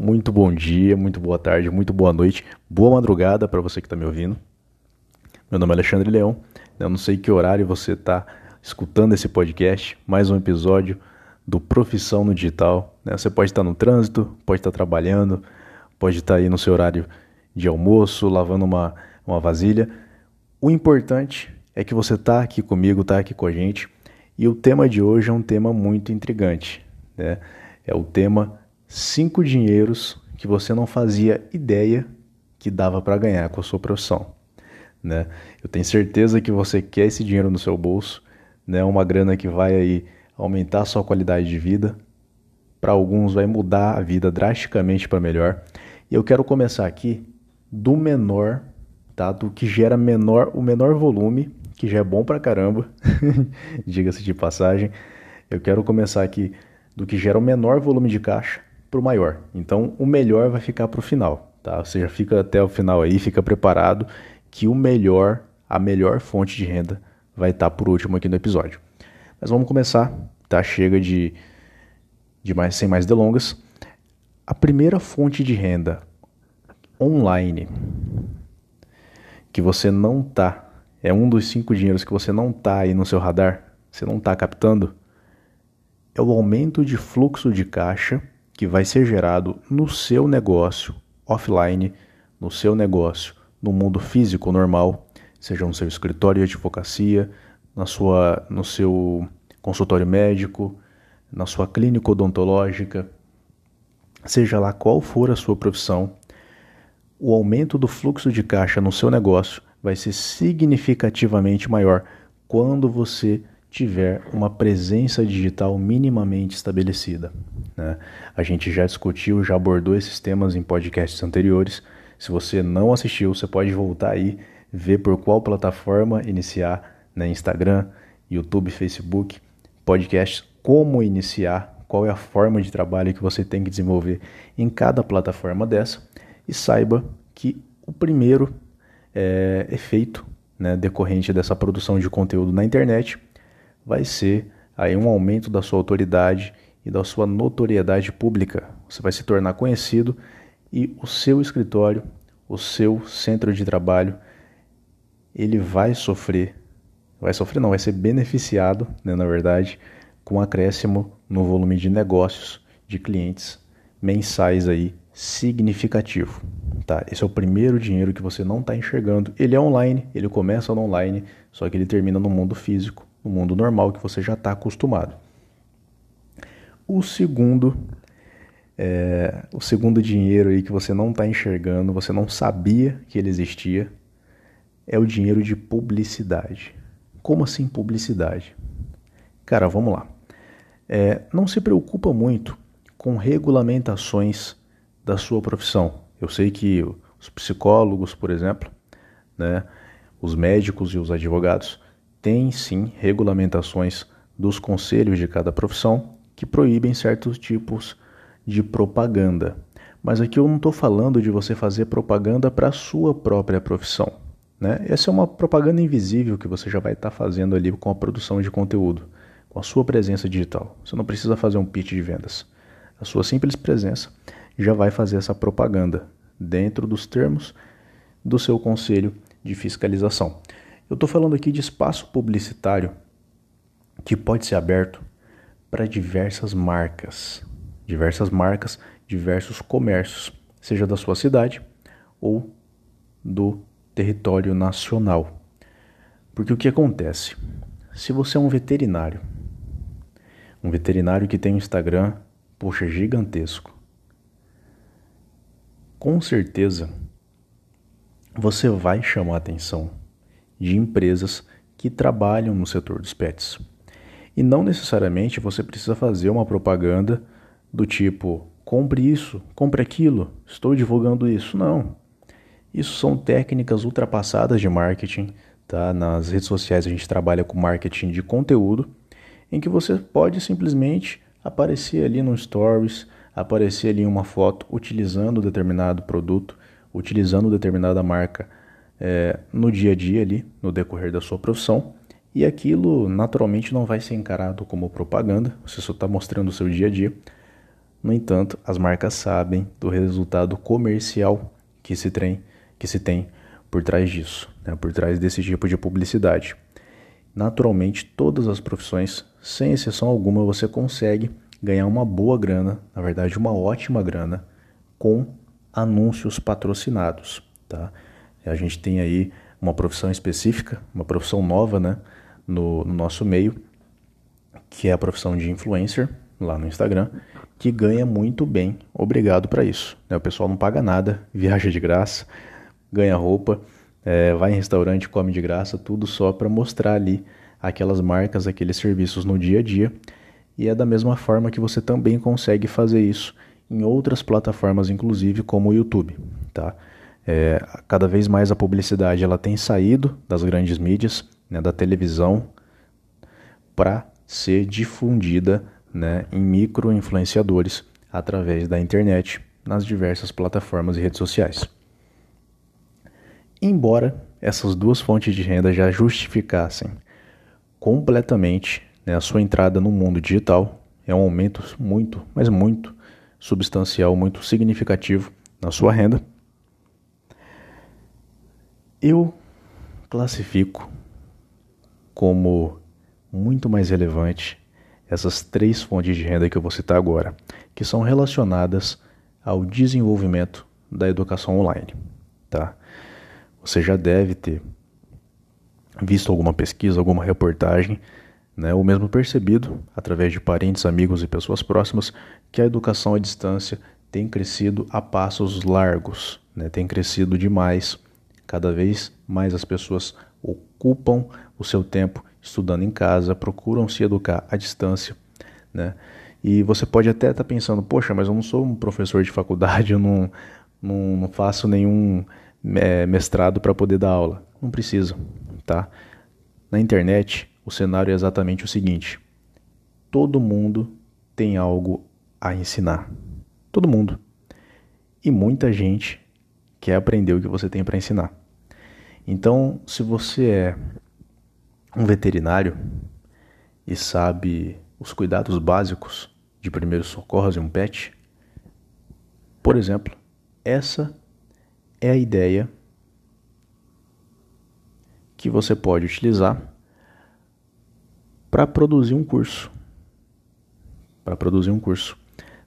Muito bom dia, muito boa tarde, muito boa noite, boa madrugada para você que está me ouvindo. Meu nome é Alexandre Leão. Eu não sei que horário você está escutando esse podcast, mais um episódio do Profissão no Digital. Né? Você pode estar no trânsito, pode estar trabalhando, pode estar aí no seu horário de almoço, lavando uma, uma vasilha. O importante é que você está aqui comigo, está aqui com a gente. E o tema de hoje é um tema muito intrigante. Né? É o tema cinco dinheiros que você não fazia ideia que dava para ganhar com a sua profissão. Né? Eu tenho certeza que você quer esse dinheiro no seu bolso, né? Uma grana que vai aí aumentar a sua qualidade de vida. Para alguns vai mudar a vida drasticamente para melhor. E eu quero começar aqui do menor, tá? Do que gera menor, o menor volume, que já é bom para caramba, diga-se de passagem. Eu quero começar aqui do que gera o menor volume de caixa para o maior. Então, o melhor vai ficar para o final, tá? Você já fica até o final aí, fica preparado que o melhor, a melhor fonte de renda vai estar tá por último aqui no episódio. Mas vamos começar, tá? Chega de, de mais, sem mais delongas. A primeira fonte de renda online que você não tá, é um dos cinco dinheiros que você não tá aí no seu radar, você não tá captando, é o aumento de fluxo de caixa que vai ser gerado no seu negócio offline, no seu negócio no mundo físico normal, seja no seu escritório de advocacia, na sua, no seu consultório médico, na sua clínica odontológica, seja lá qual for a sua profissão, o aumento do fluxo de caixa no seu negócio vai ser significativamente maior quando você tiver uma presença digital minimamente estabelecida. Né? A gente já discutiu, já abordou esses temas em podcasts anteriores. Se você não assistiu, você pode voltar aí, ver por qual plataforma iniciar, né? Instagram, YouTube, Facebook, podcast, como iniciar, qual é a forma de trabalho que você tem que desenvolver em cada plataforma dessa. E saiba que o primeiro é, efeito né, decorrente dessa produção de conteúdo na internet vai ser aí um aumento da sua autoridade e da sua notoriedade pública. Você vai se tornar conhecido e o seu escritório, o seu centro de trabalho, ele vai sofrer, vai sofrer não, vai ser beneficiado, né, na verdade, com um acréscimo no volume de negócios de clientes mensais aí significativo. Tá? Esse é o primeiro dinheiro que você não está enxergando. Ele é online, ele começa no online, só que ele termina no mundo físico no mundo normal que você já está acostumado. O segundo, é, o segundo dinheiro aí que você não está enxergando, você não sabia que ele existia, é o dinheiro de publicidade. Como assim publicidade? Cara, vamos lá. É, não se preocupa muito com regulamentações da sua profissão. Eu sei que os psicólogos, por exemplo, né, os médicos e os advogados tem sim regulamentações dos conselhos de cada profissão que proíbem certos tipos de propaganda. Mas aqui eu não estou falando de você fazer propaganda para a sua própria profissão. Né? Essa é uma propaganda invisível que você já vai estar tá fazendo ali com a produção de conteúdo, com a sua presença digital. Você não precisa fazer um pitch de vendas. A sua simples presença já vai fazer essa propaganda dentro dos termos do seu conselho de fiscalização. Eu estou falando aqui de espaço publicitário que pode ser aberto para diversas marcas, diversas marcas, diversos comércios, seja da sua cidade ou do território nacional. Porque o que acontece? Se você é um veterinário, um veterinário que tem um Instagram, poxa, gigantesco, com certeza você vai chamar atenção de empresas que trabalham no setor dos pets. E não necessariamente você precisa fazer uma propaganda do tipo: compre isso, compre aquilo, estou divulgando isso. Não. Isso são técnicas ultrapassadas de marketing. Tá? Nas redes sociais a gente trabalha com marketing de conteúdo, em que você pode simplesmente aparecer ali no Stories, aparecer ali uma foto utilizando determinado produto, utilizando determinada marca é, no dia a dia ali, no decorrer da sua profissão, e aquilo naturalmente não vai ser encarado como propaganda, você só está mostrando o seu dia a dia, No entanto, as marcas sabem do resultado comercial que se tem, que se tem por trás disso, né, por trás desse tipo de publicidade. Naturalmente, todas as profissões, sem exceção alguma, você consegue ganhar uma boa grana, na verdade, uma ótima grana, com anúncios patrocinados. Tá? A gente tem aí uma profissão específica, uma profissão nova né, no, no nosso meio, que é a profissão de influencer, lá no Instagram, que ganha muito bem. Obrigado para isso. Né? O pessoal não paga nada, viaja de graça, ganha roupa, é, vai em restaurante, come de graça, tudo só para mostrar ali aquelas marcas, aqueles serviços no dia a dia. E é da mesma forma que você também consegue fazer isso em outras plataformas, inclusive como o YouTube, tá? É, cada vez mais a publicidade ela tem saído das grandes mídias, né, da televisão, para ser difundida né, em micro influenciadores através da internet nas diversas plataformas e redes sociais. Embora essas duas fontes de renda já justificassem completamente né, a sua entrada no mundo digital, é um aumento muito, mas muito substancial, muito significativo na sua renda. Eu classifico como muito mais relevante essas três fontes de renda que eu vou citar agora, que são relacionadas ao desenvolvimento da educação online, tá? Você já deve ter visto alguma pesquisa, alguma reportagem, né, ou mesmo percebido através de parentes, amigos e pessoas próximas que a educação à distância tem crescido a passos largos, né, tem crescido demais. Cada vez mais as pessoas ocupam o seu tempo estudando em casa, procuram se educar à distância, né? E você pode até estar tá pensando, poxa, mas eu não sou um professor de faculdade, eu não, não, não faço nenhum é, mestrado para poder dar aula. Não precisa, tá? Na internet, o cenário é exatamente o seguinte: todo mundo tem algo a ensinar. Todo mundo. E muita gente quer aprender o que você tem para ensinar. Então, se você é um veterinário e sabe os cuidados básicos de primeiros socorros em um pet, por exemplo, essa é a ideia que você pode utilizar para produzir um curso. Para produzir um curso,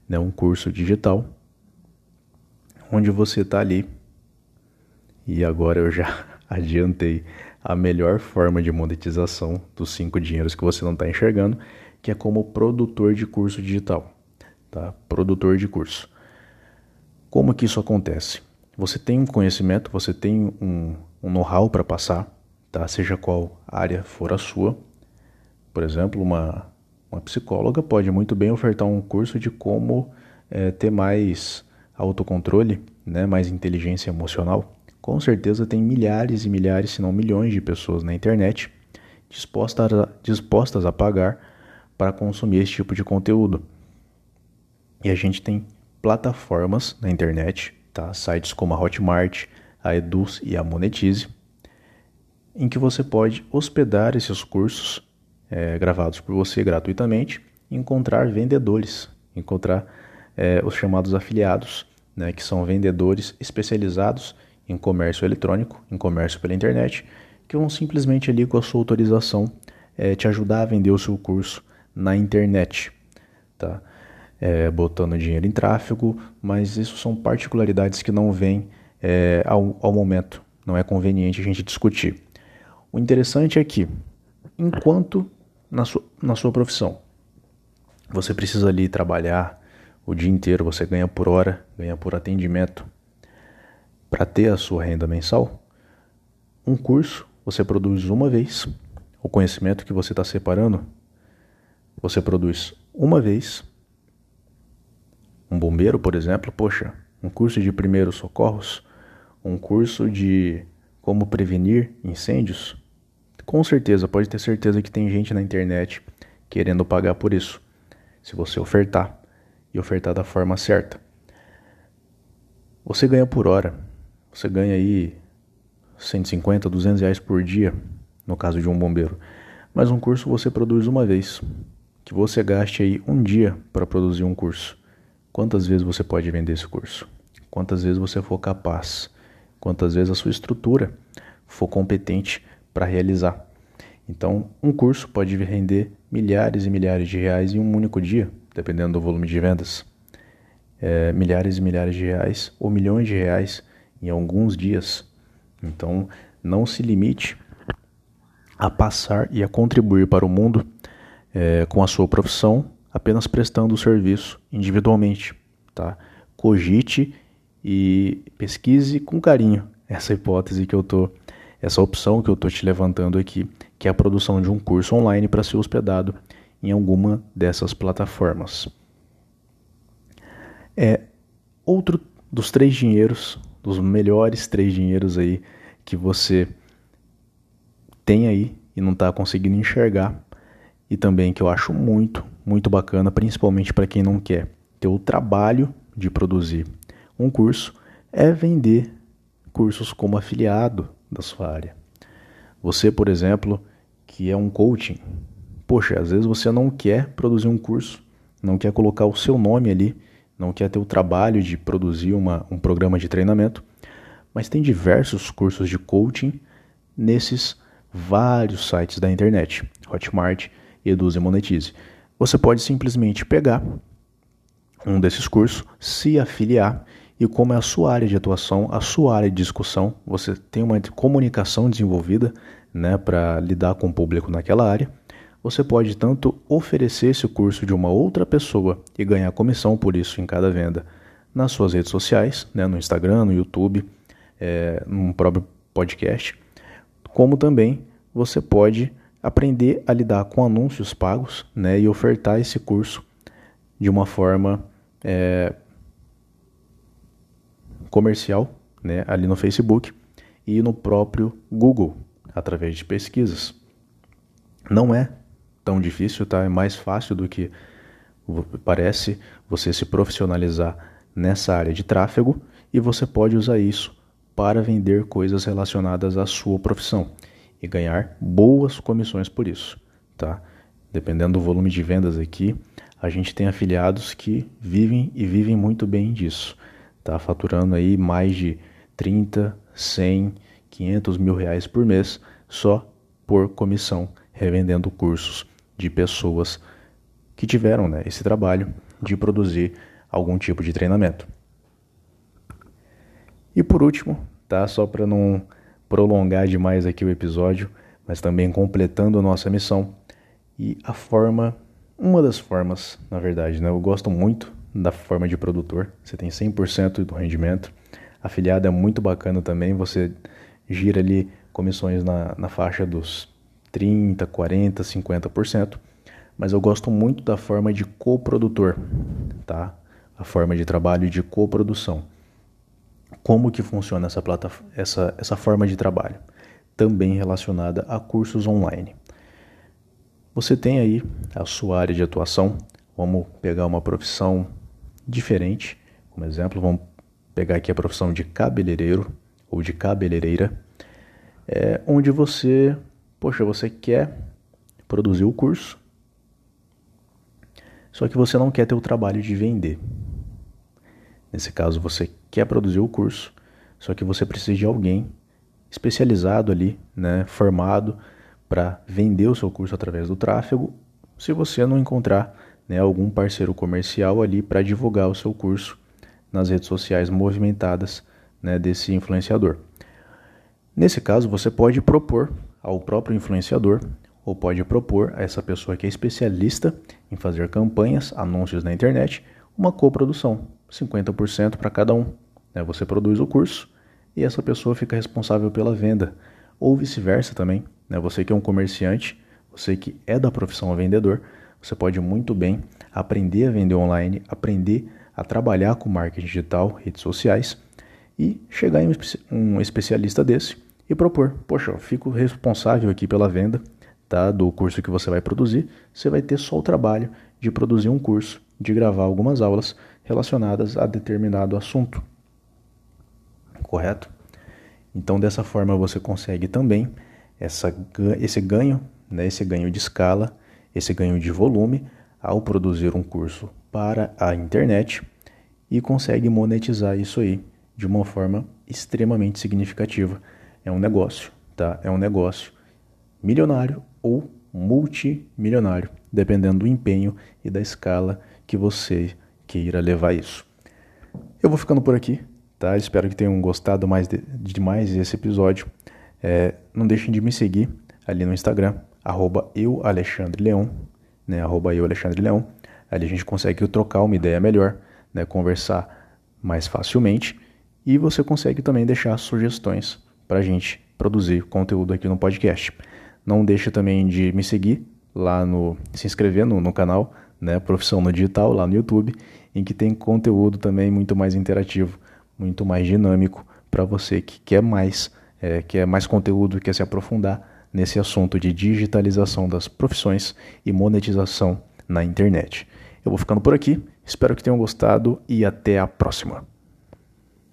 né? um curso digital, onde você está ali. E agora eu já adiantei a melhor forma de monetização dos cinco dinheiros que você não está enxergando, que é como produtor de curso digital, tá? Produtor de curso. Como que isso acontece? Você tem um conhecimento, você tem um, um know-how para passar, tá? Seja qual área for a sua. Por exemplo, uma, uma psicóloga pode muito bem ofertar um curso de como é, ter mais autocontrole, né? Mais inteligência emocional com certeza tem milhares e milhares, se não milhões de pessoas na internet dispostas a, dispostas a pagar para consumir esse tipo de conteúdo. E a gente tem plataformas na internet, tá? sites como a Hotmart, a Eduz e a Monetize, em que você pode hospedar esses cursos é, gravados por você gratuitamente e encontrar vendedores, encontrar é, os chamados afiliados, né, que são vendedores especializados em comércio eletrônico, em comércio pela internet, que vão simplesmente ali com a sua autorização é, te ajudar a vender o seu curso na internet, tá? É, botando dinheiro em tráfego, mas isso são particularidades que não vêm é, ao, ao momento, não é conveniente a gente discutir. O interessante é que, enquanto na sua, na sua profissão você precisa ali trabalhar o dia inteiro, você ganha por hora, ganha por atendimento, para ter a sua renda mensal, um curso você produz uma vez, o conhecimento que você está separando, você produz uma vez. Um bombeiro, por exemplo, poxa, um curso de primeiros socorros, um curso de como prevenir incêndios, com certeza, pode ter certeza que tem gente na internet querendo pagar por isso, se você ofertar e ofertar da forma certa. Você ganha por hora, você ganha aí 150, 200 reais por dia, no caso de um bombeiro. Mas um curso você produz uma vez. Que você gaste aí um dia para produzir um curso. quantas vezes você pode vender esse curso? Quantas vezes você for capaz? Quantas vezes a sua estrutura for competente para realizar? Então, um curso pode render milhares e milhares de reais em um único dia, dependendo do volume de vendas. É, milhares e milhares de reais ou milhões de reais em alguns dias. Então, não se limite a passar e a contribuir para o mundo é, com a sua profissão, apenas prestando o serviço individualmente. Tá? Cogite e pesquise com carinho essa hipótese que eu tô, essa opção que eu estou te levantando aqui, que é a produção de um curso online para ser hospedado em alguma dessas plataformas. É outro dos três dinheiros, dos melhores três dinheiros aí que você tem aí e não está conseguindo enxergar. E também que eu acho muito, muito bacana, principalmente para quem não quer ter o trabalho de produzir um curso, é vender cursos como afiliado da sua área. Você, por exemplo, que é um coaching, poxa, às vezes você não quer produzir um curso, não quer colocar o seu nome ali, não quer ter o trabalho de produzir uma, um programa de treinamento, mas tem diversos cursos de coaching nesses vários sites da internet, Hotmart, Eduz e Monetize. Você pode simplesmente pegar um desses cursos, se afiliar e como é a sua área de atuação, a sua área de discussão, você tem uma comunicação desenvolvida né, para lidar com o público naquela área, você pode tanto oferecer esse curso de uma outra pessoa e ganhar comissão por isso em cada venda nas suas redes sociais, né, no Instagram, no YouTube, é, no próprio podcast, como também você pode aprender a lidar com anúncios pagos né, e ofertar esse curso de uma forma é, comercial né, ali no Facebook e no próprio Google através de pesquisas. Não é tão difícil, tá? É mais fácil do que parece você se profissionalizar nessa área de tráfego e você pode usar isso para vender coisas relacionadas à sua profissão e ganhar boas comissões por isso, tá? Dependendo do volume de vendas aqui, a gente tem afiliados que vivem e vivem muito bem disso, tá? Faturando aí mais de 30, 100, 500 mil reais por mês só por comissão, revendendo cursos de pessoas que tiveram né, esse trabalho de produzir algum tipo de treinamento. E por último, tá? Só para não prolongar demais aqui o episódio, mas também completando a nossa missão e a forma, uma das formas, na verdade, né? Eu gosto muito da forma de produtor. Você tem 100% do rendimento. Afiliado é muito bacana também. Você gira ali comissões na, na faixa dos 30, 40, 50%. Mas eu gosto muito da forma de coprodutor, tá? A forma de trabalho de coprodução. Como que funciona essa, essa, essa forma de trabalho? Também relacionada a cursos online. Você tem aí a sua área de atuação. Vamos pegar uma profissão diferente. Como exemplo, vamos pegar aqui a profissão de cabeleireiro ou de cabeleireira, é, onde você, poxa, você quer produzir o curso, só que você não quer ter o trabalho de vender. Nesse caso, você quer produzir o curso, só que você precisa de alguém especializado ali, né, formado para vender o seu curso através do tráfego, se você não encontrar né, algum parceiro comercial ali para divulgar o seu curso nas redes sociais movimentadas né, desse influenciador. Nesse caso, você pode propor ao próprio influenciador ou pode propor a essa pessoa que é especialista em fazer campanhas, anúncios na internet, uma coprodução. 50% para cada um. Né? Você produz o curso e essa pessoa fica responsável pela venda. Ou vice-versa também. Né? Você que é um comerciante, você que é da profissão vendedor, você pode muito bem aprender a vender online, aprender a trabalhar com marketing digital, redes sociais e chegar em um especialista desse e propor: Poxa, eu fico responsável aqui pela venda tá, do curso que você vai produzir. Você vai ter só o trabalho de produzir um curso, de gravar algumas aulas relacionadas a determinado assunto. Correto? Então, dessa forma, você consegue também essa, esse ganho, né, esse ganho de escala, esse ganho de volume ao produzir um curso para a internet e consegue monetizar isso aí de uma forma extremamente significativa. É um negócio, tá? É um negócio milionário ou multimilionário, dependendo do empenho e da escala que você queira levar isso. Eu vou ficando por aqui, tá? Espero que tenham gostado mais de, de mais desse episódio. É, não deixem de me seguir ali no Instagram, arroba eu, Alexandre Leão, né? Arroba eu, Alexandre Leão. Ali a gente consegue trocar uma ideia melhor, né? Conversar mais facilmente e você consegue também deixar sugestões para a gente produzir conteúdo aqui no podcast. Não deixe também de me seguir lá no se inscrever no, no canal, né? Profissão no Digital lá no YouTube, em que tem conteúdo também muito mais interativo, muito mais dinâmico para você que quer mais, é, quer mais conteúdo, quer se aprofundar nesse assunto de digitalização das profissões e monetização na internet. Eu vou ficando por aqui, espero que tenham gostado e até a próxima.